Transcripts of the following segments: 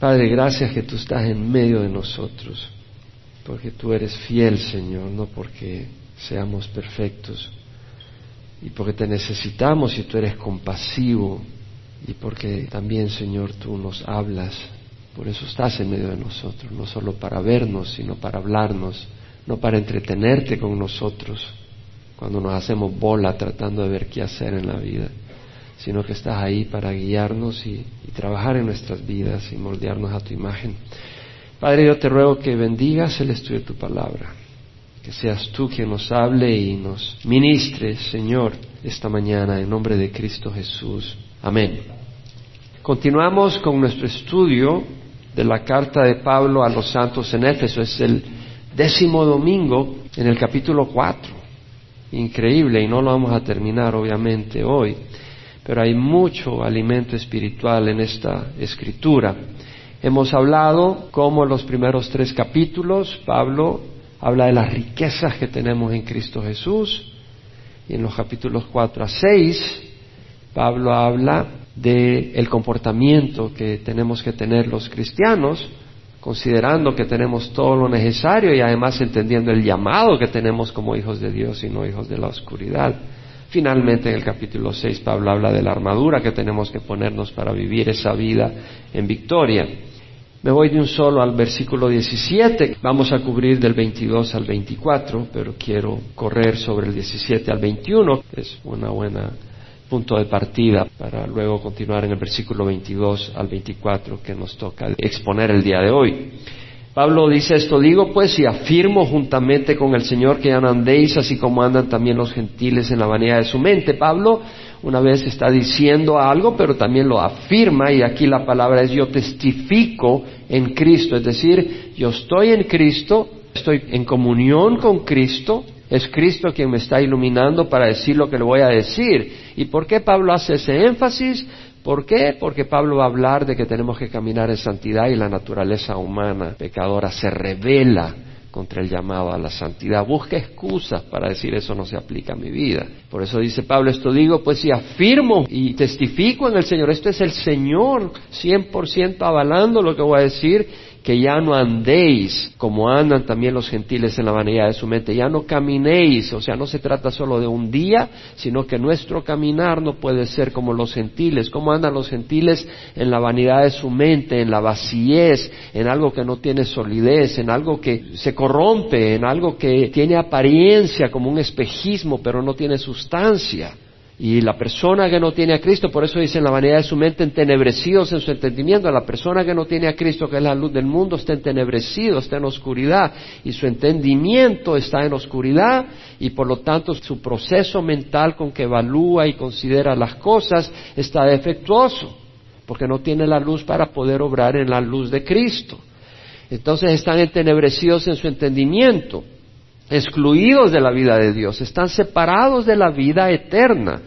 Padre, gracias que tú estás en medio de nosotros, porque tú eres fiel, Señor, no porque seamos perfectos, y porque te necesitamos y tú eres compasivo, y porque también, Señor, tú nos hablas. Por eso estás en medio de nosotros, no solo para vernos, sino para hablarnos, no para entretenerte con nosotros cuando nos hacemos bola tratando de ver qué hacer en la vida sino que estás ahí para guiarnos y, trabajar en nuestras vidas y moldearnos a tu imagen. Padre, yo te ruego que bendigas el estudio de tu palabra, que seas tú quien nos hable y nos ministre, Señor, esta mañana, en nombre de Cristo Jesús. Amén. Continuamos con nuestro estudio de la carta de Pablo a los santos en Éfeso. Es el décimo domingo en el capítulo 4. Increíble, y no lo vamos a terminar obviamente hoy pero hay mucho alimento espiritual en esta escritura. Hemos hablado cómo en los primeros tres capítulos Pablo habla de las riquezas que tenemos en Cristo Jesús y en los capítulos cuatro a seis Pablo habla del el comportamiento que tenemos que tener los cristianos, considerando que tenemos todo lo necesario y además entendiendo el llamado que tenemos como hijos de Dios y no hijos de la oscuridad. Finalmente, en el capítulo 6, Pablo habla de la armadura que tenemos que ponernos para vivir esa vida en victoria. Me voy de un solo al versículo 17. Vamos a cubrir del 22 al 24, pero quiero correr sobre el 17 al 21. Es una buena punto de partida para luego continuar en el versículo 22 al 24 que nos toca exponer el día de hoy. Pablo dice esto, digo pues y afirmo juntamente con el Señor que andéis así como andan también los gentiles en la vanidad de su mente. Pablo una vez está diciendo algo, pero también lo afirma y aquí la palabra es yo testifico en Cristo, es decir, yo estoy en Cristo, estoy en comunión con Cristo, es Cristo quien me está iluminando para decir lo que le voy a decir. ¿Y por qué Pablo hace ese énfasis? ¿Por qué? Porque Pablo va a hablar de que tenemos que caminar en santidad y la naturaleza humana pecadora se revela contra el llamado a la santidad. Busca excusas para decir eso no se aplica a mi vida. Por eso dice Pablo, esto digo, pues si afirmo y testifico en el Señor, esto es el Señor 100% avalando lo que voy a decir, que ya no andéis como andan también los gentiles en la vanidad de su mente, ya no caminéis, o sea, no se trata solo de un día, sino que nuestro caminar no puede ser como los gentiles, como andan los gentiles en la vanidad de su mente, en la vacíez, en algo que no tiene solidez, en algo que se corrompe, en algo que tiene apariencia como un espejismo, pero no tiene sustancia. Y la persona que no tiene a Cristo, por eso dice en la vanidad de su mente, entenebrecidos en su entendimiento. La persona que no tiene a Cristo, que es la luz del mundo, está entenebrecido, está en oscuridad. Y su entendimiento está en oscuridad y por lo tanto su proceso mental con que evalúa y considera las cosas está defectuoso, porque no tiene la luz para poder obrar en la luz de Cristo. Entonces están entenebrecidos en su entendimiento excluidos de la vida de Dios, están separados de la vida eterna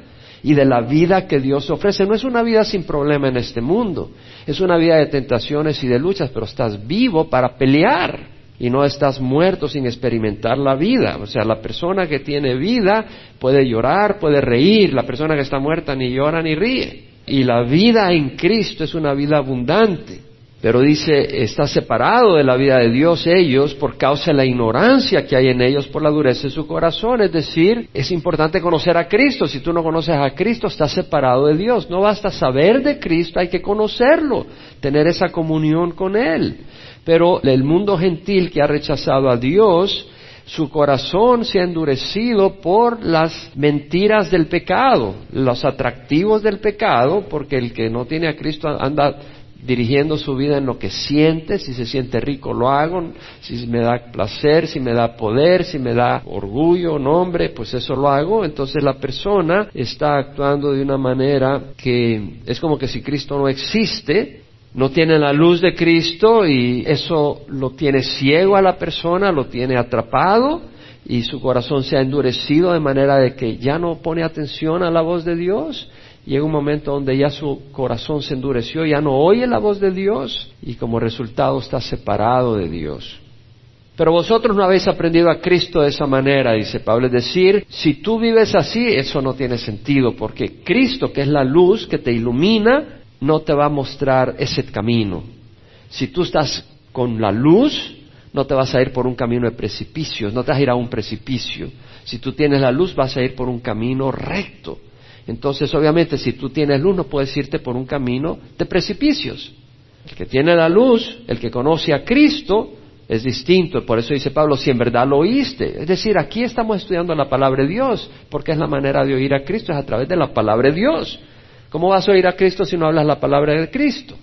y de la vida que Dios ofrece. No es una vida sin problema en este mundo, es una vida de tentaciones y de luchas, pero estás vivo para pelear y no estás muerto sin experimentar la vida. O sea, la persona que tiene vida puede llorar, puede reír, la persona que está muerta ni llora ni ríe. Y la vida en Cristo es una vida abundante. Pero dice, está separado de la vida de Dios ellos por causa de la ignorancia que hay en ellos por la dureza de su corazón. Es decir, es importante conocer a Cristo. Si tú no conoces a Cristo, estás separado de Dios. No basta saber de Cristo, hay que conocerlo, tener esa comunión con Él. Pero el mundo gentil que ha rechazado a Dios, su corazón se ha endurecido por las mentiras del pecado, los atractivos del pecado, porque el que no tiene a Cristo anda dirigiendo su vida en lo que siente, si se siente rico lo hago, si me da placer, si me da poder, si me da orgullo, nombre, pues eso lo hago. Entonces la persona está actuando de una manera que es como que si Cristo no existe, no tiene la luz de Cristo y eso lo tiene ciego a la persona, lo tiene atrapado y su corazón se ha endurecido de manera de que ya no pone atención a la voz de Dios llega un momento donde ya su corazón se endureció, ya no oye la voz de Dios y como resultado está separado de Dios. Pero vosotros no habéis aprendido a Cristo de esa manera, dice Pablo. Es decir, si tú vives así, eso no tiene sentido, porque Cristo, que es la luz que te ilumina, no te va a mostrar ese camino. Si tú estás con la luz, no te vas a ir por un camino de precipicios, no te vas a ir a un precipicio. Si tú tienes la luz, vas a ir por un camino recto. Entonces, obviamente, si tú tienes luz, no puedes irte por un camino de precipicios. El que tiene la luz, el que conoce a Cristo, es distinto. Por eso dice Pablo, si en verdad lo oíste. Es decir, aquí estamos estudiando la palabra de Dios, porque es la manera de oír a Cristo, es a través de la palabra de Dios. ¿Cómo vas a oír a Cristo si no hablas la palabra de Cristo?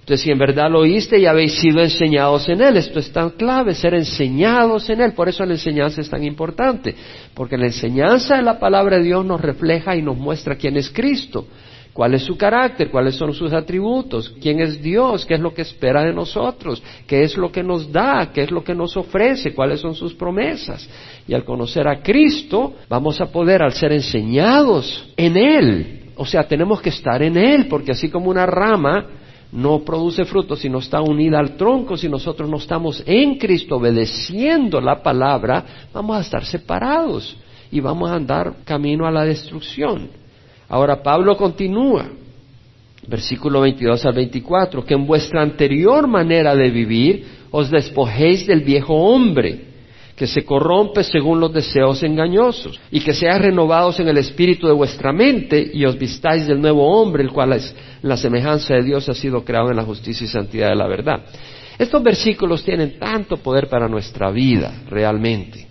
Entonces, si en verdad lo oíste y habéis sido enseñados en Él, esto es tan clave, ser enseñados en Él. Por eso la enseñanza es tan importante, porque la enseñanza de la palabra de Dios nos refleja y nos muestra quién es Cristo cuál es su carácter, cuáles son sus atributos, quién es Dios, qué es lo que espera de nosotros, qué es lo que nos da, qué es lo que nos ofrece, cuáles son sus promesas. Y al conocer a Cristo, vamos a poder, al ser enseñados en Él, o sea, tenemos que estar en Él, porque así como una rama no produce frutos si no está unida al tronco, si nosotros no estamos en Cristo obedeciendo la palabra, vamos a estar separados y vamos a andar camino a la destrucción. Ahora Pablo continúa, versículo 22 al 24, que en vuestra anterior manera de vivir os despojéis del viejo hombre, que se corrompe según los deseos engañosos, y que seáis renovados en el espíritu de vuestra mente y os vistáis del nuevo hombre, el cual es la semejanza de Dios ha sido creado en la justicia y santidad de la verdad. Estos versículos tienen tanto poder para nuestra vida, realmente.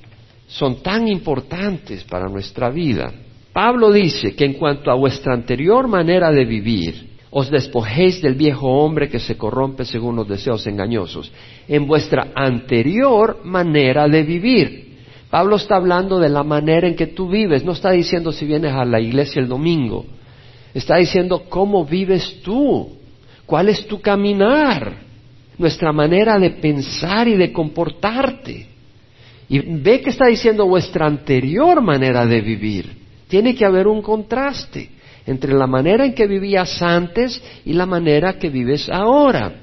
Son tan importantes para nuestra vida Pablo dice que en cuanto a vuestra anterior manera de vivir, os despojéis del viejo hombre que se corrompe según los deseos engañosos, en vuestra anterior manera de vivir. Pablo está hablando de la manera en que tú vives, no está diciendo si vienes a la iglesia el domingo, está diciendo cómo vives tú, cuál es tu caminar, nuestra manera de pensar y de comportarte. Y ve que está diciendo vuestra anterior manera de vivir. Tiene que haber un contraste entre la manera en que vivías antes y la manera que vives ahora.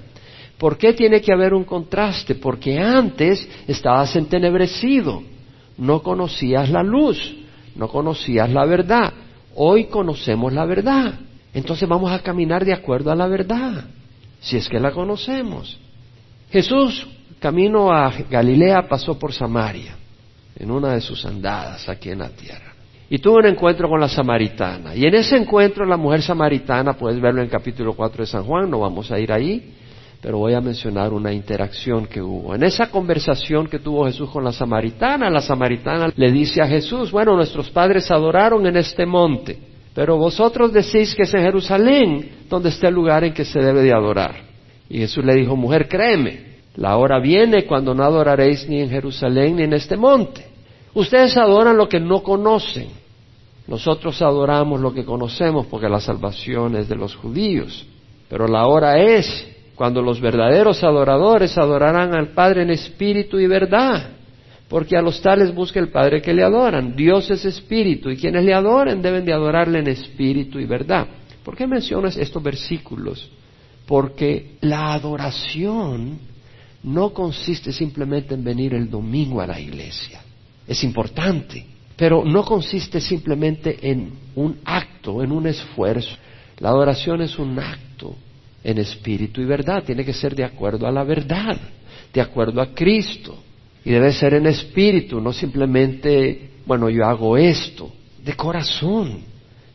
¿Por qué tiene que haber un contraste? Porque antes estabas entenebrecido, no conocías la luz, no conocías la verdad. Hoy conocemos la verdad. Entonces vamos a caminar de acuerdo a la verdad, si es que la conocemos. Jesús, camino a Galilea, pasó por Samaria, en una de sus andadas aquí en la tierra y tuvo un encuentro con la samaritana. Y en ese encuentro la mujer samaritana, puedes verlo en el capítulo 4 de San Juan, no vamos a ir ahí, pero voy a mencionar una interacción que hubo. En esa conversación que tuvo Jesús con la samaritana, la samaritana le dice a Jesús, bueno, nuestros padres adoraron en este monte, pero vosotros decís que es en Jerusalén donde está el lugar en que se debe de adorar. Y Jesús le dijo, mujer, créeme, la hora viene cuando no adoraréis ni en Jerusalén ni en este monte. Ustedes adoran lo que no conocen. Nosotros adoramos lo que conocemos porque la salvación es de los judíos. Pero la hora es cuando los verdaderos adoradores adorarán al Padre en espíritu y verdad. Porque a los tales busca el Padre que le adoran. Dios es espíritu y quienes le adoren deben de adorarle en espíritu y verdad. ¿Por qué mencionas estos versículos? Porque la adoración no consiste simplemente en venir el domingo a la iglesia es importante, pero no consiste simplemente en un acto, en un esfuerzo. La adoración es un acto en espíritu y verdad, tiene que ser de acuerdo a la verdad, de acuerdo a Cristo. Y debe ser en espíritu, no simplemente, bueno, yo hago esto, de corazón.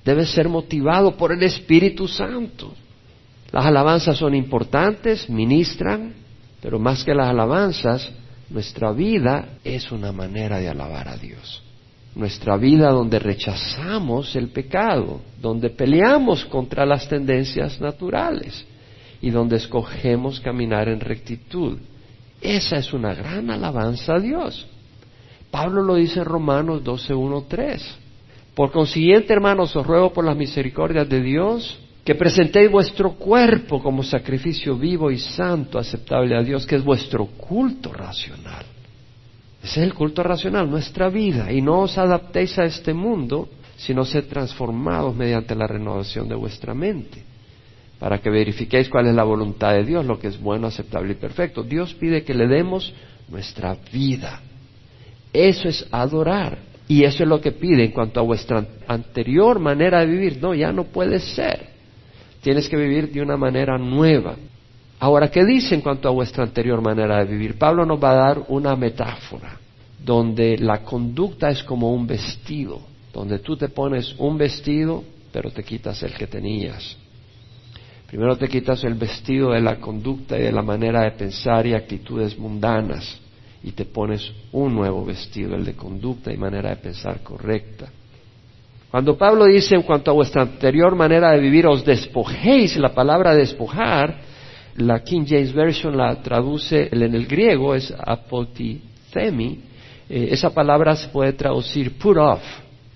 Debe ser motivado por el Espíritu Santo. Las alabanzas son importantes, ministran, pero más que las alabanzas, nuestra vida es una manera de alabar a Dios. Nuestra vida donde rechazamos el pecado, donde peleamos contra las tendencias naturales y donde escogemos caminar en rectitud. Esa es una gran alabanza a Dios. Pablo lo dice en Romanos 12, 3. Por consiguiente, hermanos, os ruego por las misericordias de Dios que presentéis vuestro cuerpo como sacrificio vivo y santo, aceptable a Dios, que es vuestro culto racional. Ese es el culto racional, nuestra vida, y no os adaptéis a este mundo, sino sed transformados mediante la renovación de vuestra mente, para que verifiquéis cuál es la voluntad de Dios, lo que es bueno, aceptable y perfecto. Dios pide que le demos nuestra vida. Eso es adorar. Y eso es lo que pide en cuanto a vuestra anterior manera de vivir. No, ya no puede ser. Tienes que vivir de una manera nueva. Ahora, ¿qué dice en cuanto a vuestra anterior manera de vivir? Pablo nos va a dar una metáfora donde la conducta es como un vestido, donde tú te pones un vestido, pero te quitas el que tenías. Primero te quitas el vestido de la conducta y de la manera de pensar y actitudes mundanas y te pones un nuevo vestido, el de conducta y manera de pensar correcta. Cuando Pablo dice en cuanto a vuestra anterior manera de vivir, os despojéis, la palabra despojar, la King James Version la traduce en el griego, es apotithemi, eh, esa palabra se puede traducir put off,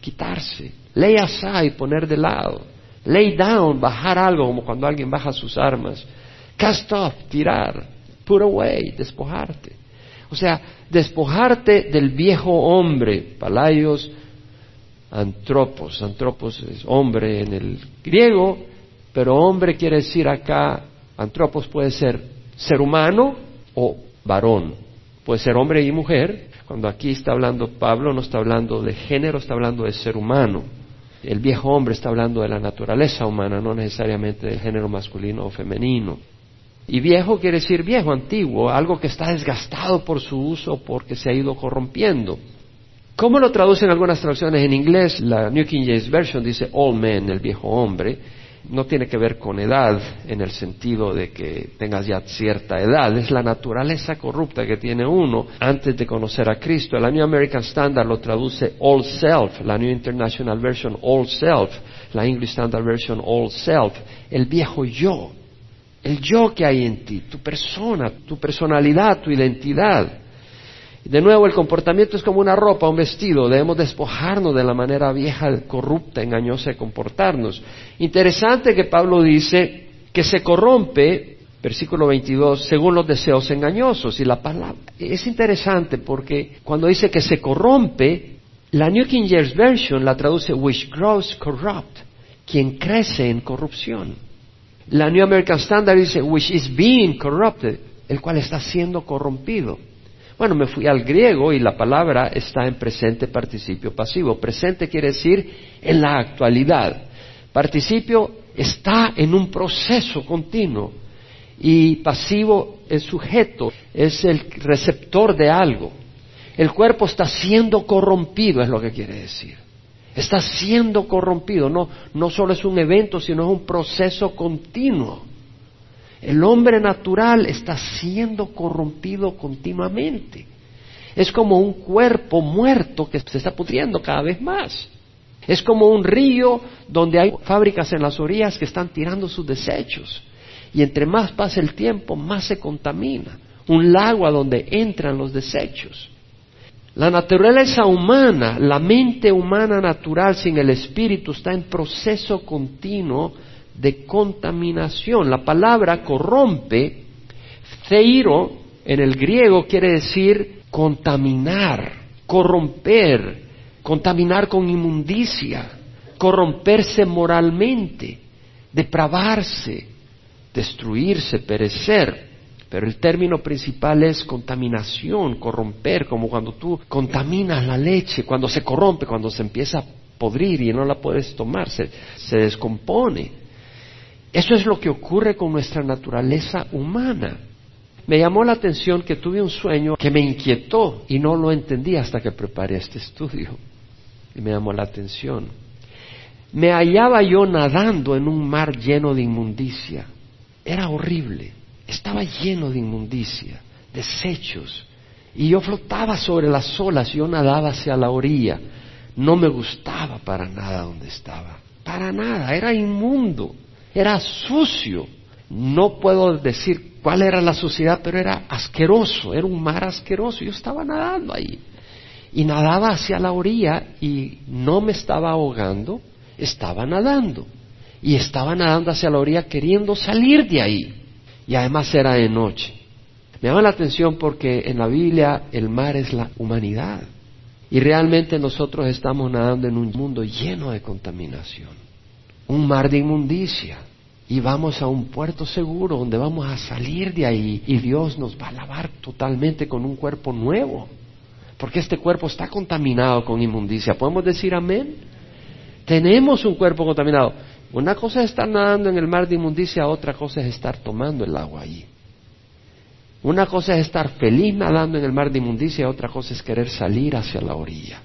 quitarse, lay aside, poner de lado. Lay down, bajar algo, como cuando alguien baja sus armas. Cast off, tirar. Put away, despojarte. O sea, despojarte del viejo hombre, palayos, antropos. Antropos es hombre en el griego, pero hombre quiere decir acá, antropos puede ser ser humano o varón. Puede ser hombre y mujer. Cuando aquí está hablando Pablo, no está hablando de género, está hablando de ser humano el viejo hombre está hablando de la naturaleza humana, no necesariamente del género masculino o femenino. Y viejo quiere decir viejo, antiguo, algo que está desgastado por su uso porque se ha ido corrompiendo. ¿Cómo lo traducen algunas traducciones en inglés? La New King James Version dice all men, el viejo hombre, no tiene que ver con edad en el sentido de que tengas ya cierta edad, es la naturaleza corrupta que tiene uno antes de conocer a Cristo. La New American Standard lo traduce all self, la New International Version all self, la English Standard Version all self, el viejo yo, el yo que hay en ti, tu persona, tu personalidad, tu identidad. De nuevo, el comportamiento es como una ropa, un vestido. Debemos despojarnos de la manera vieja, corrupta, engañosa de comportarnos. Interesante que Pablo dice que se corrompe, versículo 22, según los deseos engañosos. Y la palabra es interesante porque cuando dice que se corrompe, la New King James Version la traduce which grows corrupt, quien crece en corrupción. La New American Standard dice which is being corrupted, el cual está siendo corrompido. Bueno, me fui al griego y la palabra está en presente participio pasivo. Presente quiere decir en la actualidad. Participio está en un proceso continuo y pasivo es sujeto, es el receptor de algo. El cuerpo está siendo corrompido, es lo que quiere decir. Está siendo corrompido, no, no solo es un evento, sino es un proceso continuo. El hombre natural está siendo corrompido continuamente. Es como un cuerpo muerto que se está pudriendo cada vez más. Es como un río donde hay fábricas en las orillas que están tirando sus desechos. Y entre más pasa el tiempo, más se contamina. Un lago a donde entran los desechos. La naturaleza humana, la mente humana natural sin el espíritu está en proceso continuo de contaminación. La palabra corrompe, ceiro en el griego quiere decir contaminar, corromper, contaminar con inmundicia, corromperse moralmente, depravarse, destruirse, perecer. Pero el término principal es contaminación, corromper, como cuando tú contaminas la leche, cuando se corrompe, cuando se empieza a podrir y no la puedes tomar, se, se descompone. Eso es lo que ocurre con nuestra naturaleza humana. Me llamó la atención que tuve un sueño que me inquietó y no lo entendí hasta que preparé este estudio. Y me llamó la atención. Me hallaba yo nadando en un mar lleno de inmundicia. Era horrible. Estaba lleno de inmundicia, desechos. Y yo flotaba sobre las olas, yo nadaba hacia la orilla. No me gustaba para nada donde estaba. Para nada, era inmundo era sucio. No puedo decir cuál era la suciedad, pero era asqueroso, era un mar asqueroso. Yo estaba nadando ahí y nadaba hacia la orilla y no me estaba ahogando, estaba nadando. Y estaba nadando hacia la orilla queriendo salir de ahí. Y además era de noche. Me llama la atención porque en la Biblia el mar es la humanidad. Y realmente nosotros estamos nadando en un mundo lleno de contaminación un mar de inmundicia y vamos a un puerto seguro donde vamos a salir de ahí y Dios nos va a lavar totalmente con un cuerpo nuevo. Porque este cuerpo está contaminado con inmundicia. ¿Podemos decir amén? Tenemos un cuerpo contaminado. Una cosa es estar nadando en el mar de inmundicia, otra cosa es estar tomando el agua ahí. Una cosa es estar feliz nadando en el mar de inmundicia otra cosa es querer salir hacia la orilla.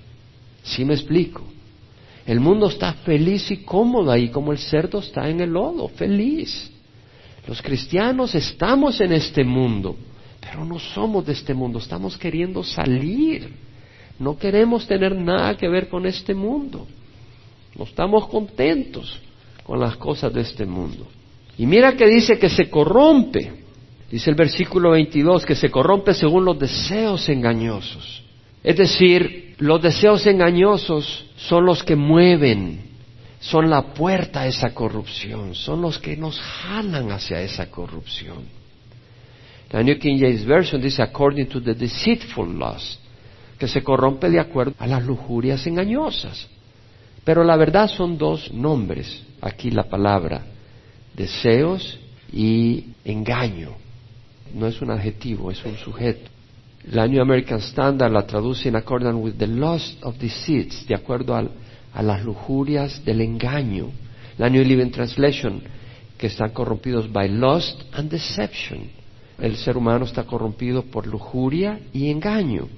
¿Sí me explico? El mundo está feliz y cómodo ahí como el cerdo está en el lodo, feliz. Los cristianos estamos en este mundo, pero no somos de este mundo, estamos queriendo salir. No queremos tener nada que ver con este mundo. No estamos contentos con las cosas de este mundo. Y mira que dice que se corrompe. Dice el versículo 22 que se corrompe según los deseos engañosos. Es decir, los deseos engañosos son los que mueven, son la puerta a esa corrupción, son los que nos jalan hacia esa corrupción. La New King James Version dice according to the deceitful lust, que se corrompe de acuerdo a las lujurias engañosas. Pero la verdad son dos nombres, aquí la palabra, deseos y engaño. No es un adjetivo, es un sujeto. La New American Standard la traduce in accordance with the lust of deceits, de acuerdo a las lujurias del engaño. La New Living Translation, que están corrompidos by lust and deception. El ser humano está corrompido por lujuria y engaño.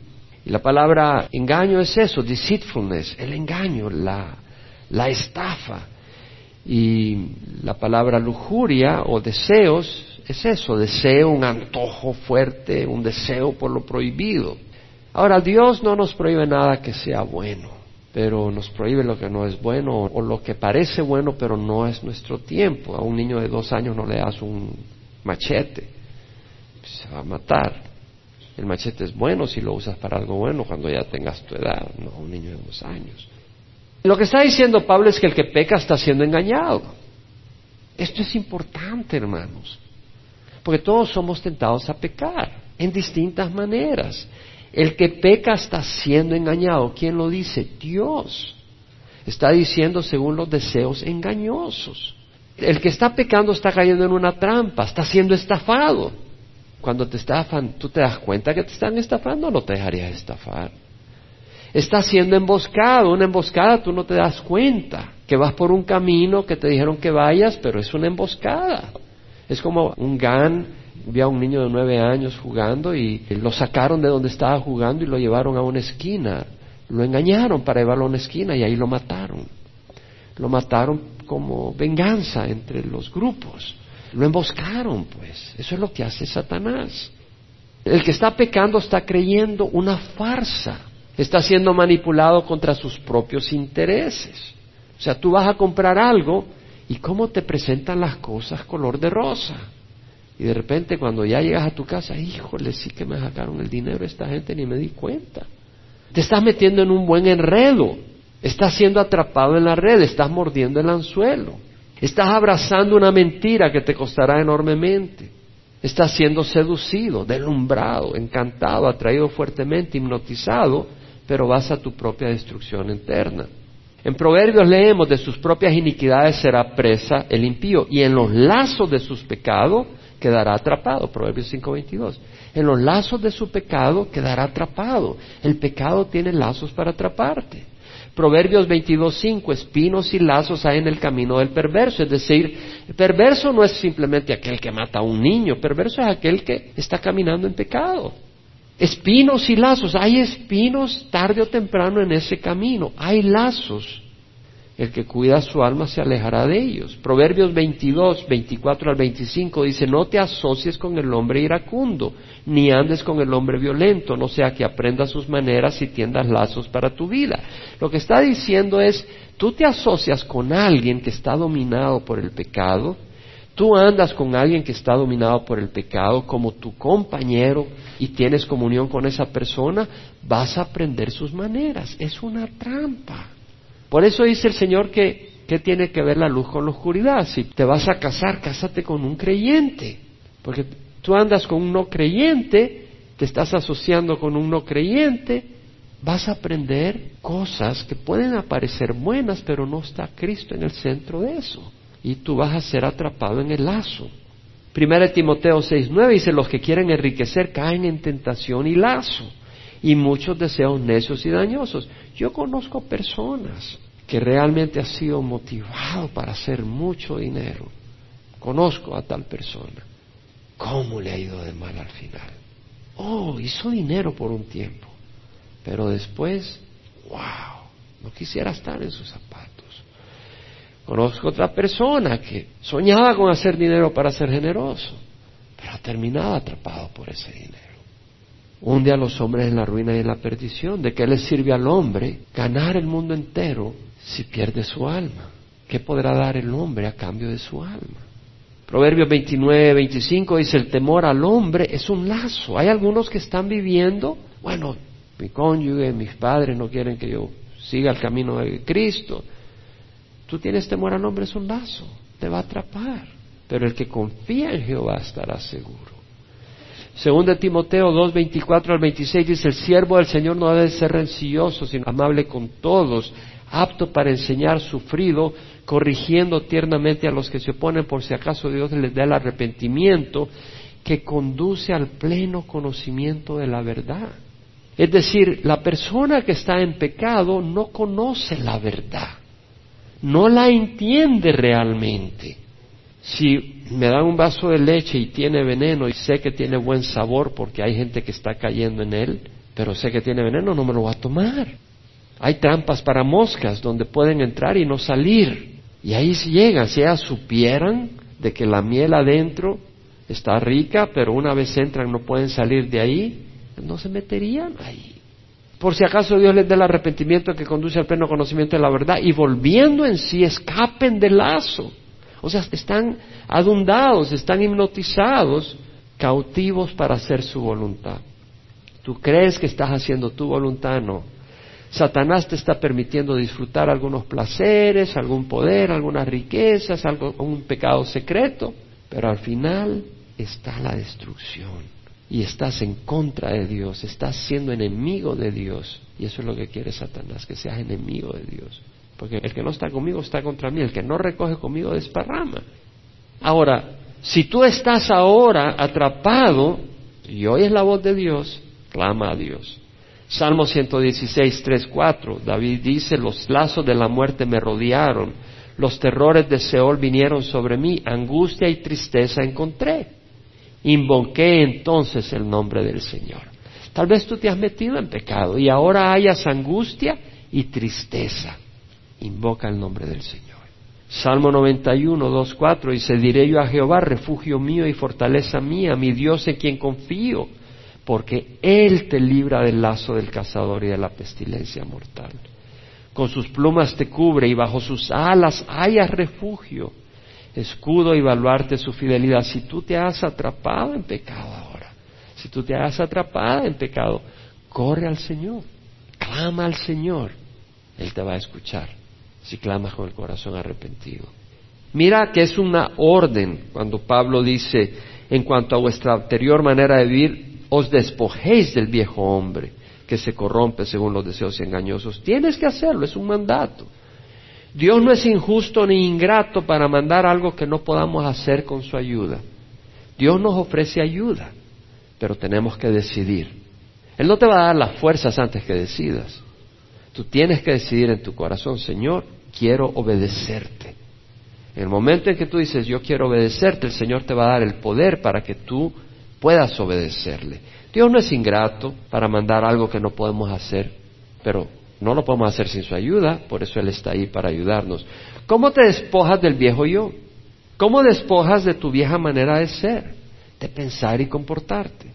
Y la palabra engaño es eso, deceitfulness, el engaño, la, la estafa. Y la palabra lujuria o deseos es eso, deseo, un antojo fuerte, un deseo por lo prohibido. Ahora, Dios no nos prohíbe nada que sea bueno, pero nos prohíbe lo que no es bueno o lo que parece bueno, pero no es nuestro tiempo. A un niño de dos años no le das un machete, se va a matar. El machete es bueno si lo usas para algo bueno cuando ya tengas tu edad, no un niño de dos años. Lo que está diciendo Pablo es que el que peca está siendo engañado. Esto es importante, hermanos. Porque todos somos tentados a pecar en distintas maneras. El que peca está siendo engañado. ¿Quién lo dice? Dios. Está diciendo según los deseos engañosos. El que está pecando está cayendo en una trampa, está siendo estafado. Cuando te estafan, ¿tú te das cuenta que te están estafando no te dejarías estafar? Está siendo emboscado, una emboscada tú no te das cuenta, que vas por un camino que te dijeron que vayas, pero es una emboscada. Es como un GAN, vi a un niño de nueve años jugando y lo sacaron de donde estaba jugando y lo llevaron a una esquina. Lo engañaron para llevarlo a una esquina y ahí lo mataron. Lo mataron como venganza entre los grupos. Lo emboscaron, pues. Eso es lo que hace Satanás. El que está pecando está creyendo una farsa. Está siendo manipulado contra sus propios intereses. O sea, tú vas a comprar algo y cómo te presentan las cosas color de rosa. Y de repente cuando ya llegas a tu casa, híjole, sí que me sacaron el dinero esta gente, ni me di cuenta. Te estás metiendo en un buen enredo, estás siendo atrapado en la red, estás mordiendo el anzuelo, estás abrazando una mentira que te costará enormemente, estás siendo seducido, delumbrado, encantado, atraído fuertemente, hipnotizado, pero vas a tu propia destrucción interna. En Proverbios leemos, de sus propias iniquidades será presa el impío y en los lazos de sus pecados quedará atrapado. Proverbios 5:22. En los lazos de su pecado quedará atrapado. El pecado tiene lazos para atraparte. Proverbios 22:5, espinos y lazos hay en el camino del perverso. Es decir, el perverso no es simplemente aquel que mata a un niño, perverso es aquel que está caminando en pecado. Espinos y lazos. Hay espinos tarde o temprano en ese camino. Hay lazos. El que cuida su alma se alejará de ellos. Proverbios 22, 24 al 25 dice, no te asocies con el hombre iracundo, ni andes con el hombre violento, no sea que aprendas sus maneras y tiendas lazos para tu vida. Lo que está diciendo es, tú te asocias con alguien que está dominado por el pecado, tú andas con alguien que está dominado por el pecado como tu compañero y tienes comunión con esa persona, vas a aprender sus maneras. Es una trampa. Por eso dice el Señor que, ¿qué tiene que ver la luz con la oscuridad? Si te vas a casar, cásate con un creyente. Porque tú andas con un no creyente, te estás asociando con un no creyente, vas a aprender cosas que pueden aparecer buenas, pero no está Cristo en el centro de eso y tú vas a ser atrapado en el lazo. Primera Timoteo 6.9 dice, los que quieren enriquecer caen en tentación y lazo y muchos deseos necios y dañosos. Yo conozco personas que realmente han sido motivados para hacer mucho dinero. Conozco a tal persona. ¿Cómo le ha ido de mal al final? Oh, hizo dinero por un tiempo, pero después, wow, no quisiera estar en sus zapatos. Conozco otra persona que soñaba con hacer dinero para ser generoso, pero ha terminado atrapado por ese dinero. Hunde a los hombres en la ruina y en la perdición. ¿De qué le sirve al hombre ganar el mundo entero si pierde su alma? ¿Qué podrá dar el hombre a cambio de su alma? Proverbios 29, 25 dice, el temor al hombre es un lazo. Hay algunos que están viviendo, bueno, mi cónyuge, mis padres no quieren que yo siga el camino de Cristo. Tú tienes temor al hombre, es un lazo, te va a atrapar. Pero el que confía en Jehová estará seguro. Según Timoteo 2, 24 al 26 dice, el siervo del Señor no debe ser rencilloso, sino amable con todos, apto para enseñar, sufrido, corrigiendo tiernamente a los que se oponen por si acaso Dios les da el arrepentimiento que conduce al pleno conocimiento de la verdad. Es decir, la persona que está en pecado no conoce la verdad, no la entiende realmente. Si me dan un vaso de leche y tiene veneno y sé que tiene buen sabor porque hay gente que está cayendo en él, pero sé que tiene veneno, no me lo voy a tomar. Hay trampas para moscas donde pueden entrar y no salir. Y ahí si llegan, si ellas supieran de que la miel adentro está rica, pero una vez entran no pueden salir de ahí, no se meterían ahí. Por si acaso Dios les dé el arrepentimiento que conduce al pleno conocimiento de la verdad y volviendo en sí escapen del lazo. O sea, están adundados, están hipnotizados, cautivos para hacer su voluntad. Tú crees que estás haciendo tu voluntad, no. Satanás te está permitiendo disfrutar algunos placeres, algún poder, algunas riquezas, algo, un pecado secreto, pero al final está la destrucción y estás en contra de Dios, estás siendo enemigo de Dios y eso es lo que quiere Satanás, que seas enemigo de Dios. Porque el que no está conmigo está contra mí, el que no recoge conmigo desparrama. Ahora, si tú estás ahora atrapado y oyes la voz de Dios, clama a Dios. Salmo 116, 3, 4. David dice, los lazos de la muerte me rodearon, los terrores de Seol vinieron sobre mí, angustia y tristeza encontré. Invoqué entonces el nombre del Señor. Tal vez tú te has metido en pecado y ahora hayas angustia y tristeza. Invoca el nombre del Señor. Salmo 91, 2, 4 dice, diré yo a Jehová, refugio mío y fortaleza mía, mi Dios en quien confío porque Él te libra del lazo del cazador y de la pestilencia mortal. Con sus plumas te cubre y bajo sus alas hayas refugio, escudo y baluarte su fidelidad. Si tú te has atrapado en pecado ahora, si tú te has atrapado en pecado, corre al Señor, clama al Señor, Él te va a escuchar si clamas con el corazón arrepentido. Mira que es una orden cuando Pablo dice, en cuanto a vuestra anterior manera de vivir, os despojéis del viejo hombre que se corrompe según los deseos engañosos. Tienes que hacerlo, es un mandato. Dios no es injusto ni ingrato para mandar algo que no podamos hacer con su ayuda. Dios nos ofrece ayuda, pero tenemos que decidir. Él no te va a dar las fuerzas antes que decidas. Tú tienes que decidir en tu corazón, Señor, quiero obedecerte. En el momento en que tú dices, yo quiero obedecerte, el Señor te va a dar el poder para que tú puedas obedecerle. Dios no es ingrato para mandar algo que no podemos hacer, pero no lo podemos hacer sin su ayuda, por eso Él está ahí para ayudarnos. ¿Cómo te despojas del viejo yo? ¿Cómo despojas de tu vieja manera de ser, de pensar y comportarte?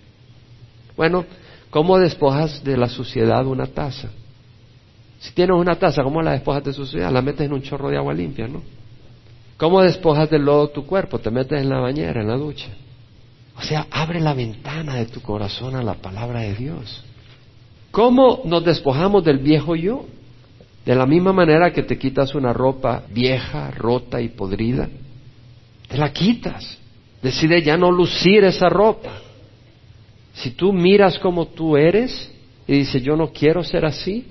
Bueno, ¿cómo despojas de la suciedad una taza? Si tienes una taza, ¿cómo la despojas de suciedad? La metes en un chorro de agua limpia, ¿no? ¿Cómo despojas del lodo tu cuerpo? Te metes en la bañera, en la ducha. O sea, abre la ventana de tu corazón a la palabra de Dios. ¿Cómo nos despojamos del viejo yo? De la misma manera que te quitas una ropa vieja, rota y podrida. Te la quitas. Decide ya no lucir esa ropa. Si tú miras como tú eres y dices yo no quiero ser así,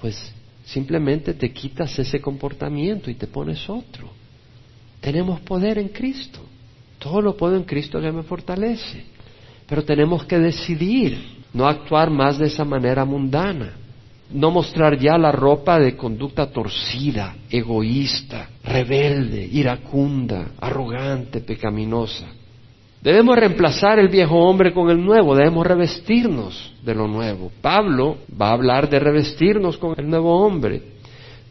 pues simplemente te quitas ese comportamiento y te pones otro. Tenemos poder en Cristo. Todo lo puedo en Cristo que me fortalece. Pero tenemos que decidir no actuar más de esa manera mundana, no mostrar ya la ropa de conducta torcida, egoísta, rebelde, iracunda, arrogante, pecaminosa. Debemos reemplazar el viejo hombre con el nuevo, debemos revestirnos de lo nuevo. Pablo va a hablar de revestirnos con el nuevo hombre.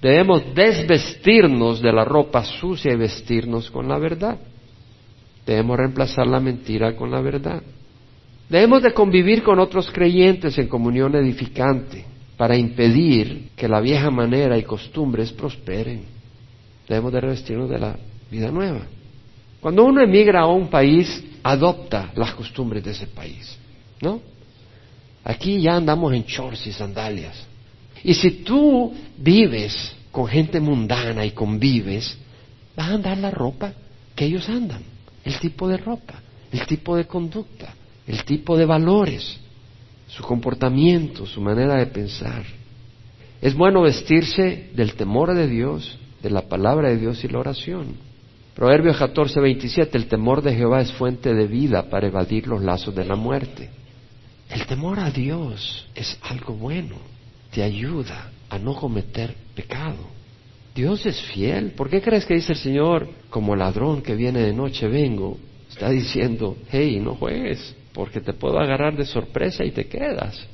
Debemos desvestirnos de la ropa sucia y vestirnos con la verdad. Debemos reemplazar la mentira con la verdad. Debemos de convivir con otros creyentes en comunión edificante para impedir que la vieja manera y costumbres prosperen. Debemos de revestirnos de la vida nueva. Cuando uno emigra a un país, adopta las costumbres de ese país, ¿no? Aquí ya andamos en shorts y sandalias. Y si tú vives con gente mundana y convives, vas a andar la ropa que ellos andan, el tipo de ropa, el tipo de conducta, el tipo de valores, su comportamiento, su manera de pensar. Es bueno vestirse del temor de Dios, de la palabra de Dios y la oración. Proverbios 14, 27, el temor de Jehová es fuente de vida para evadir los lazos de la muerte. El temor a Dios es algo bueno, te ayuda a no cometer pecado. Dios es fiel. ¿Por qué crees que dice el Señor, como ladrón que viene de noche vengo? Está diciendo, hey, no juegues, porque te puedo agarrar de sorpresa y te quedas.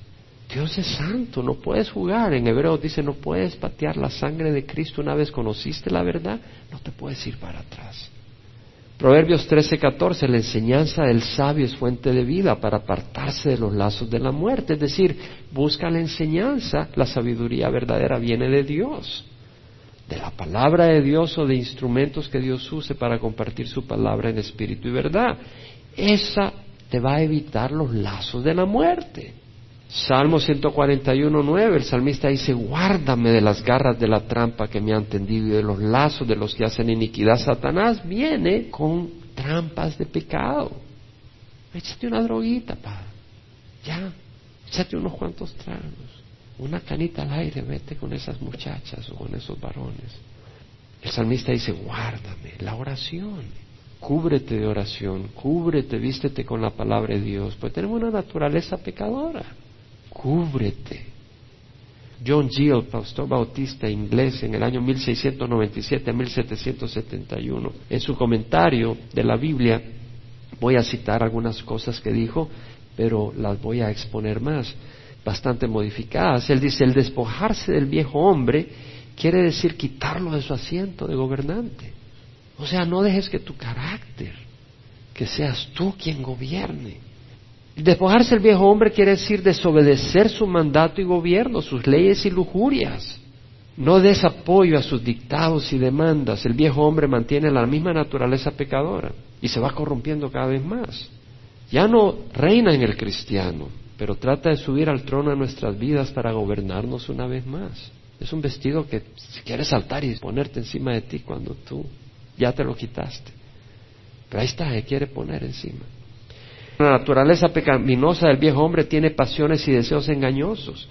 Dios es santo, no puedes jugar. En hebreo dice, no puedes patear la sangre de Cristo una vez conociste la verdad, no te puedes ir para atrás. Proverbios 13, 14, la enseñanza del sabio es fuente de vida para apartarse de los lazos de la muerte. Es decir, busca la enseñanza, la sabiduría verdadera viene de Dios, de la palabra de Dios o de instrumentos que Dios use para compartir su palabra en espíritu y verdad. Esa te va a evitar los lazos de la muerte. Salmo 141, 9, el salmista dice, guárdame de las garras de la trampa que me han tendido y de los lazos de los que hacen iniquidad. Satanás viene con trampas de pecado. Échate una droguita, pa. Ya, échate unos cuantos tragos. Una canita al aire, vete con esas muchachas o con esos varones. El salmista dice, guárdame, la oración. Cúbrete de oración, cúbrete, vístete con la palabra de Dios, pues tenemos una naturaleza pecadora cúbrete. John Gill, pastor bautista inglés, en el año 1697 a 1771, en su comentario de la Biblia, voy a citar algunas cosas que dijo, pero las voy a exponer más, bastante modificadas. Él dice, el despojarse del viejo hombre quiere decir quitarlo de su asiento de gobernante. O sea, no dejes que tu carácter, que seas tú quien gobierne. Despojarse el viejo hombre quiere decir desobedecer su mandato y gobierno, sus leyes y lujurias. No des apoyo a sus dictados y demandas. El viejo hombre mantiene la misma naturaleza pecadora y se va corrompiendo cada vez más. Ya no reina en el cristiano, pero trata de subir al trono de nuestras vidas para gobernarnos una vez más. Es un vestido que quiere saltar y ponerte encima de ti cuando tú ya te lo quitaste. Pero ahí está, se quiere poner encima. La naturaleza pecaminosa del viejo hombre tiene pasiones y deseos engañosos.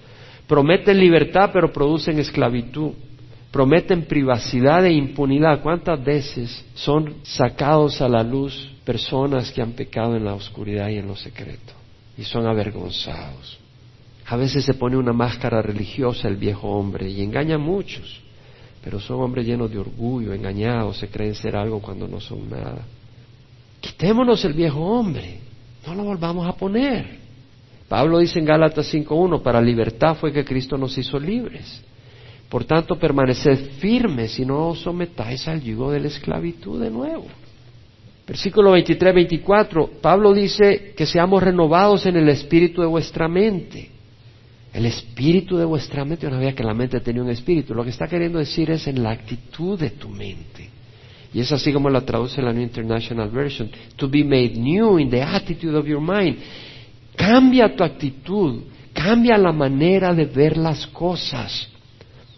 Prometen libertad pero producen esclavitud. Prometen privacidad e impunidad. ¿Cuántas veces son sacados a la luz personas que han pecado en la oscuridad y en lo secreto? Y son avergonzados. A veces se pone una máscara religiosa el viejo hombre y engaña a muchos. Pero son hombres llenos de orgullo, engañados, se creen ser algo cuando no son nada. Quitémonos el viejo hombre no lo volvamos a poner. Pablo dice en Gálatas 5.1, para libertad fue que Cristo nos hizo libres. Por tanto, permaneced firmes y no os sometáis al yugo de la esclavitud de nuevo. Versículo 23-24, Pablo dice que seamos renovados en el espíritu de vuestra mente. El espíritu de vuestra mente, yo no sabía que la mente tenía un espíritu. Lo que está queriendo decir es en la actitud de tu mente. Y es así como la traduce la New International Version. To be made new in the attitude of your mind. Cambia tu actitud, cambia la manera de ver las cosas.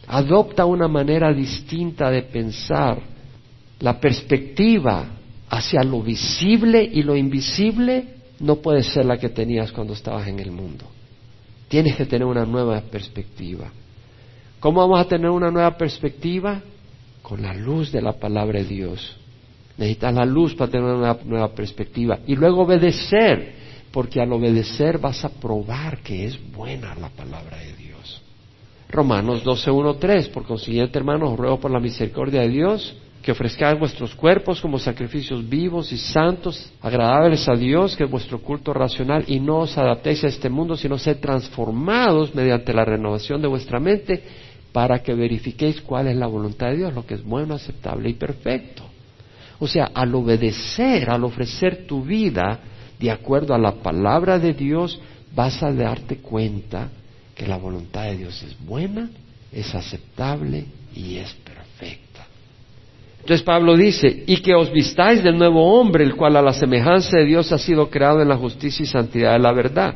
Adopta una manera distinta de pensar. La perspectiva hacia lo visible y lo invisible no puede ser la que tenías cuando estabas en el mundo. Tienes que tener una nueva perspectiva. ¿Cómo vamos a tener una nueva perspectiva? con la luz de la palabra de Dios. Necesitas la luz para tener una nueva perspectiva. Y luego obedecer, porque al obedecer vas a probar que es buena la palabra de Dios. Romanos 12.1.3, por consiguiente, hermanos, ruego por la misericordia de Dios que ofrezcáis vuestros cuerpos como sacrificios vivos y santos, agradables a Dios, que es vuestro culto racional, y no os adaptéis a este mundo, sino sed transformados mediante la renovación de vuestra mente, para que verifiquéis cuál es la voluntad de Dios, lo que es bueno, aceptable y perfecto. O sea, al obedecer, al ofrecer tu vida de acuerdo a la palabra de Dios, vas a darte cuenta que la voluntad de Dios es buena, es aceptable y es perfecta. Entonces Pablo dice, y que os vistáis del nuevo hombre, el cual a la semejanza de Dios ha sido creado en la justicia y santidad de la verdad.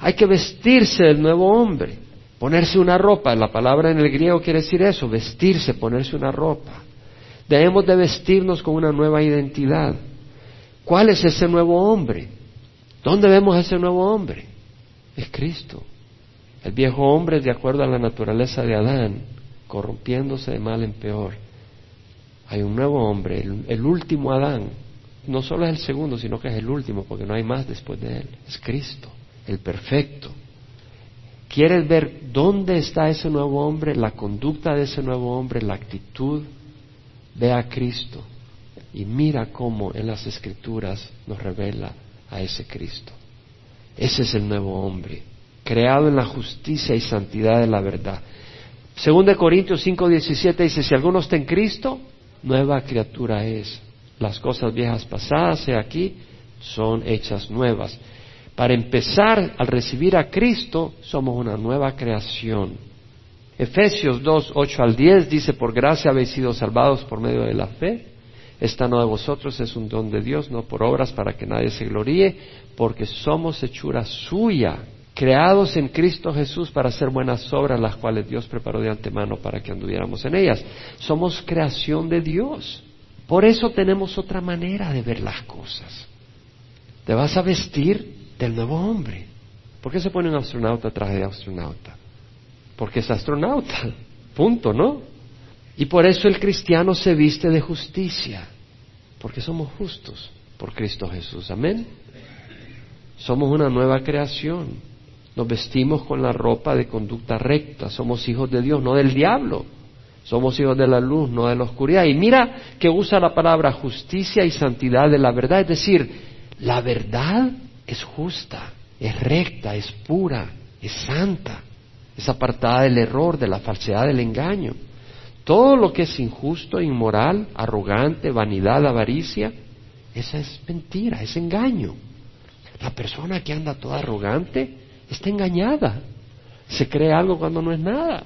Hay que vestirse del nuevo hombre, ponerse una ropa. La palabra en el griego quiere decir eso, vestirse, ponerse una ropa. Debemos de vestirnos con una nueva identidad. ¿Cuál es ese nuevo hombre? ¿Dónde vemos a ese nuevo hombre? Es Cristo. El viejo hombre es de acuerdo a la naturaleza de Adán, corrompiéndose de mal en peor. Hay un nuevo hombre, el, último Adán. No solo es el segundo, sino que es el último, porque no hay más después de él. Es Cristo, el perfecto. ¿Quieres ver dónde está ese nuevo hombre, la conducta de ese nuevo hombre, la actitud? Ve a Cristo y mira cómo en las escrituras nos revela a ese Cristo. Ese es el nuevo hombre, creado en la justicia y santidad de la verdad. Según de Corintios 5:17 dice, si alguno está en Cristo, nueva criatura es. Las cosas viejas pasadas, he aquí, son hechas nuevas. Para empezar, al recibir a Cristo, somos una nueva creación. Efesios 2, 8 al 10 dice, por gracia habéis sido salvados por medio de la fe. Esta no de vosotros es un don de Dios, no por obras para que nadie se gloríe, porque somos hechura suya, creados en Cristo Jesús para hacer buenas obras, las cuales Dios preparó de antemano para que anduviéramos en ellas. Somos creación de Dios. Por eso tenemos otra manera de ver las cosas. Te vas a vestir del nuevo hombre. ¿Por qué se pone un astronauta traje de astronauta? Porque es astronauta. Punto, ¿no? Y por eso el cristiano se viste de justicia. Porque somos justos por Cristo Jesús. Amén. Somos una nueva creación. Nos vestimos con la ropa de conducta recta. Somos hijos de Dios, no del diablo. Somos hijos de la luz, no de la oscuridad. Y mira que usa la palabra justicia y santidad de la verdad. Es decir, la verdad es justa, es recta, es pura, es santa, es apartada del error, de la falsedad, del engaño. Todo lo que es injusto, inmoral, arrogante, vanidad, avaricia, esa es mentira, es engaño. La persona que anda toda arrogante está engañada. Se cree algo cuando no es nada.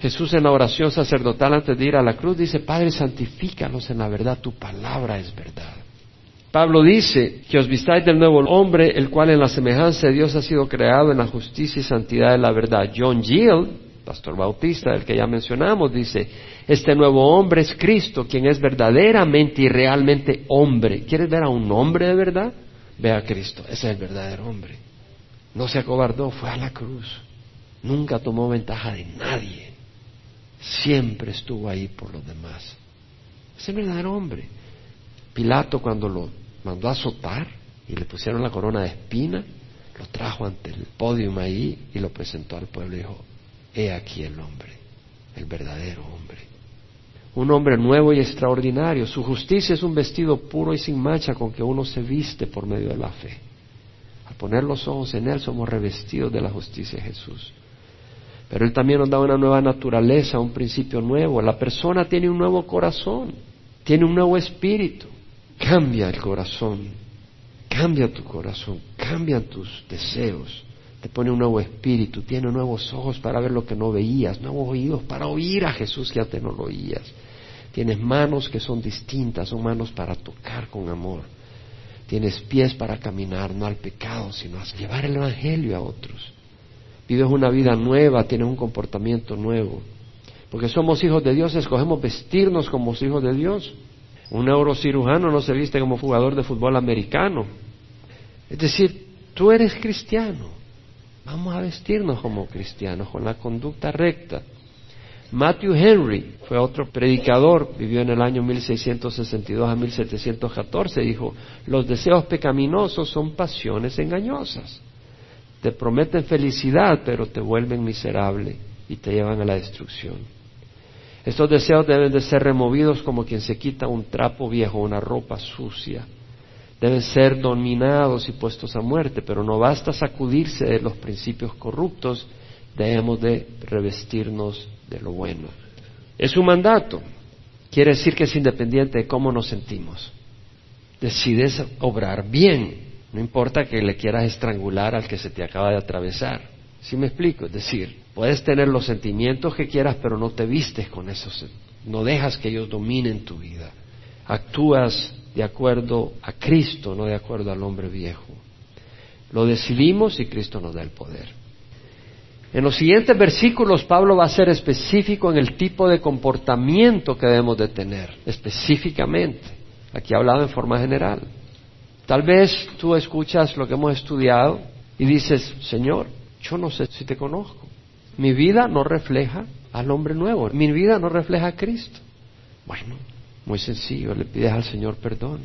Jesús en la oración sacerdotal antes de ir a la cruz dice, Padre, santifícanos en la verdad, tu palabra es verdad. Pablo dice que os vistáis del nuevo hombre, el cual en la semejanza de Dios ha sido creado en la justicia y santidad de la verdad. John Gill, pastor bautista, del que ya mencionamos, dice, este nuevo hombre es Cristo, quien es verdaderamente y realmente hombre. ¿Quieres ver a un hombre de verdad? Ve a Cristo, ese es el verdadero hombre. No se acobardó, fue a la cruz. Nunca tomó ventaja de nadie. Siempre estuvo ahí por los demás. Es el verdadero hombre. Pilato cuando lo mandó a azotar y le pusieron la corona de espina, lo trajo ante el podio ahí y lo presentó al pueblo y dijo, he aquí el hombre, el verdadero hombre. Un hombre nuevo y extraordinario. Su justicia es un vestido puro y sin mancha con que uno se viste por medio de la fe. Al poner los ojos en Él somos revestidos de la justicia de Jesús. Pero Él también nos da una nueva naturaleza, un principio nuevo. La persona tiene un nuevo corazón, tiene un nuevo espíritu. Cambia el corazón, cambia tu corazón, cambian tus deseos, te pone un nuevo espíritu, tiene nuevos ojos para ver lo que no veías, nuevos oídos para oír a Jesús que antes no lo oías. Tienes manos que son distintas, son manos para tocar con amor. Tienes pies para caminar, no al pecado, sino a llevar el Evangelio a otros. Vives una vida nueva, tienes un comportamiento nuevo. Porque somos hijos de Dios, escogemos vestirnos como hijos de Dios. Un neurocirujano no se viste como jugador de fútbol americano. Es decir, tú eres cristiano. Vamos a vestirnos como cristianos, con la conducta recta. Matthew Henry fue otro predicador, vivió en el año 1662 a 1714, dijo, los deseos pecaminosos son pasiones engañosas. Te prometen felicidad, pero te vuelven miserable y te llevan a la destrucción. Estos deseos deben de ser removidos como quien se quita un trapo viejo, una ropa sucia. Deben ser dominados y puestos a muerte, pero no basta sacudirse de los principios corruptos, debemos de revestirnos de lo bueno. Es un mandato. Quiere decir que es independiente de cómo nos sentimos. Decides obrar bien, no importa que le quieras estrangular al que se te acaba de atravesar. ¿Sí me explico? Es decir, puedes tener los sentimientos que quieras, pero no te vistes con esos, no dejas que ellos dominen tu vida. Actúas de acuerdo a Cristo, no de acuerdo al hombre viejo. Lo decidimos y Cristo nos da el poder. En los siguientes versículos Pablo va a ser específico en el tipo de comportamiento que debemos de tener, específicamente. Aquí hablado en forma general. Tal vez tú escuchas lo que hemos estudiado y dices, Señor, yo no sé si te conozco. Mi vida no refleja al hombre nuevo, mi vida no refleja a Cristo. Bueno, muy sencillo, le pides al Señor perdón.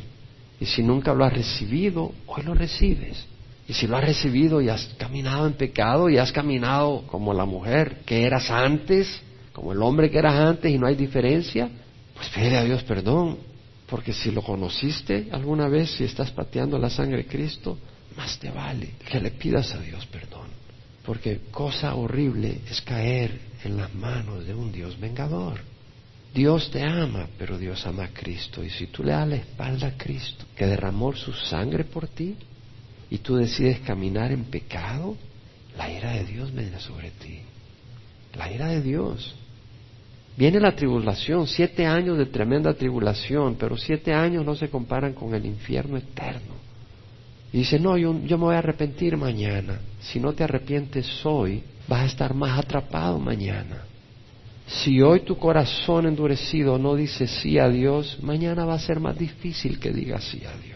Y si nunca lo has recibido, hoy lo recibes. Y si lo has recibido y has caminado en pecado y has caminado como la mujer que eras antes, como el hombre que eras antes y no hay diferencia, pues pide a Dios perdón porque si lo conociste alguna vez, si estás pateando la sangre de Cristo, más te vale que le pidas a Dios perdón. Porque cosa horrible es caer en las manos de un Dios vengador. Dios te ama, pero Dios ama a Cristo. Y si tú le das la espalda a Cristo, que derramó su sangre por ti, y tú decides caminar en pecado, la ira de Dios viene sobre ti. La ira de Dios. Viene la tribulación, siete años de tremenda tribulación, pero siete años no se comparan con el infierno eterno. Y dice, no, yo, me voy a arrepentir mañana. Si no te arrepientes hoy, vas a estar más atrapado mañana. Si hoy tu corazón endurecido no dice sí a Dios, mañana va a ser más difícil que digas sí a Dios.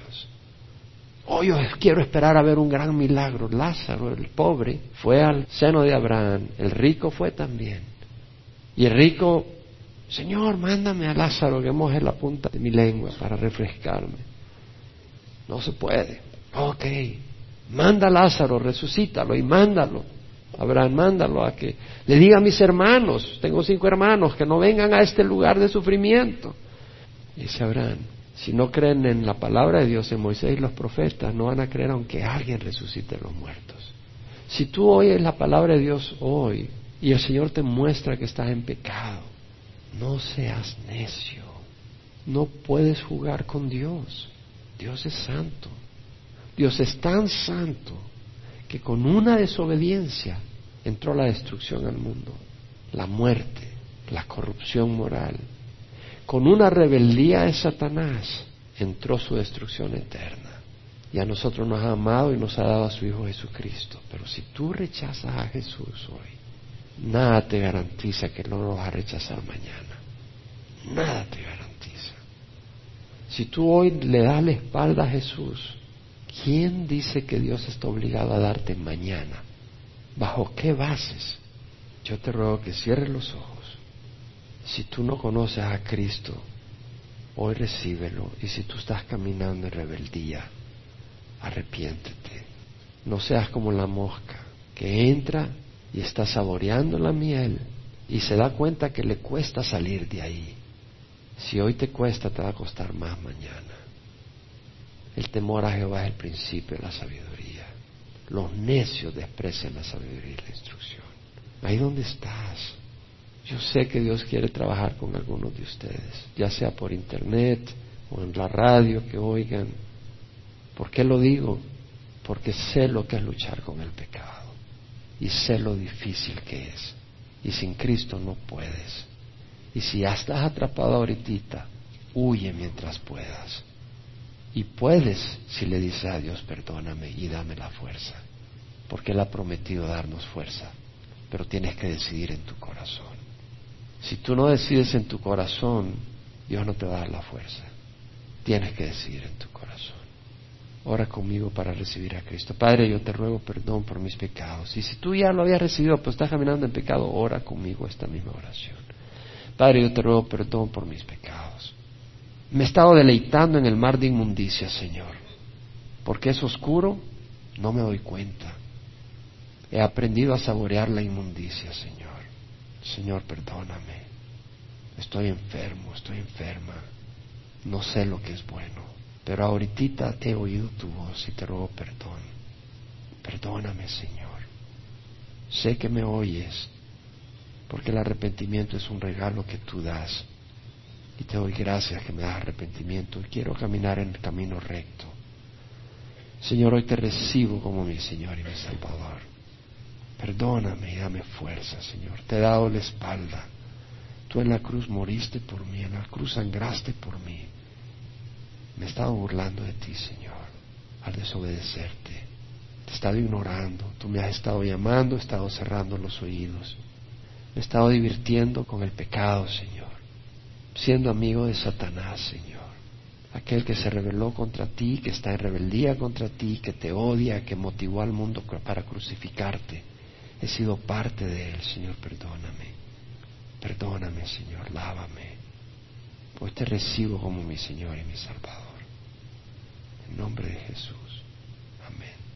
Hoy yo quiero esperar a ver un gran milagro. Lázaro, el pobre, fue al seno de Abraham, el rico fue también. Y el rico, Señor, mándame a Lázaro que moje la punta de mi lengua para refrescarme. No se puede. Ok, manda a Lázaro, resucítalo y mándalo. Abraham, mándalo a que le diga a mis hermanos, tengo cinco hermanos, que no vengan a este lugar de sufrimiento. Dice Abraham, si no creen en la palabra de Dios, en Moisés y los profetas, no van a creer aunque alguien resucite a los muertos. Si tú oyes la palabra de Dios hoy, y el Señor te muestra que estás en pecado. No seas necio. No puedes jugar con Dios. Dios es santo. Dios es tan santo que con una desobediencia entró la destrucción al mundo, la muerte, la corrupción moral. Con una rebeldía de Satanás entró su destrucción eterna. Y a nosotros nos ha amado y nos ha dado a su Hijo Jesucristo. Pero si tú rechazas a Jesús hoy, nada te garantiza que no lo vas a rechazar mañana. Nada te garantiza. Si tú hoy le das la espalda a Jesús, ¿quién dice que Dios está obligado a darte mañana? ¿Bajo qué bases? Yo te ruego que cierres los ojos. Si tú no conoces a Cristo, hoy recíbelo. Y si tú estás caminando en rebeldía, arrepiéntete. No seas como la mosca que entra y está saboreando la miel y se da cuenta que le cuesta salir de ahí. Si hoy te cuesta, te va a costar más mañana. El temor a Jehová es el principio de la sabiduría. Los necios desprecian la sabiduría y la instrucción. Ahí donde estás. Yo sé que Dios quiere trabajar con algunos de ustedes, ya sea por internet o en la radio que oigan. ¿Por qué lo digo? Porque sé lo que es luchar con el pecado y sé lo difícil que es. Y sin Cristo no puedes. Y si ya estás atrapado ahorita, huye mientras puedas. Y puedes si le dices a Dios, perdóname y dame la fuerza. Porque Él ha prometido darnos fuerza. Pero tienes que decidir en tu corazón. Si tú no decides en tu corazón, Dios no te va a dar la fuerza. Tienes que decidir en tu corazón. Ora conmigo para recibir a Cristo. Padre, yo te ruego perdón por mis pecados. Y si tú ya lo habías recibido, pues estás caminando en pecado, ora conmigo esta misma oración. Padre, yo te ruego perdón por mis pecados. Me he estado deleitando en el mar de inmundicia, Señor. Porque es oscuro, no me doy cuenta. He aprendido a saborear la inmundicia, Señor. Señor, perdóname. Estoy enfermo, estoy enferma. No sé lo que es bueno. Pero ahorita he oído tu voz y te ruego perdón. Perdóname, Señor. Sé que me oyes, porque el arrepentimiento es un regalo que tú das. Y te doy gracias que me das arrepentimiento y quiero caminar en el camino recto. Señor, hoy te recibo como mi Señor y mi Salvador. Perdóname y dame fuerza, Señor. Te he dado la espalda. Tú en la cruz moriste por mí, en la cruz sangraste por mí. Me he estado burlando de ti, Señor, al desobedecerte. Te he estado ignorando. Tú me has estado llamando, he estado cerrando los oídos. Me he estado divirtiendo con el pecado, Señor. Siendo amigo de Satanás, Señor. Aquel que se rebeló contra ti, que está en rebeldía contra ti, que te odia, que motivó al mundo para crucificarte. He sido parte de él, Señor, perdóname. Perdóname, Señor, lávame. Pues te recibo como mi Señor y mi Salvador. En nombre de Jesús.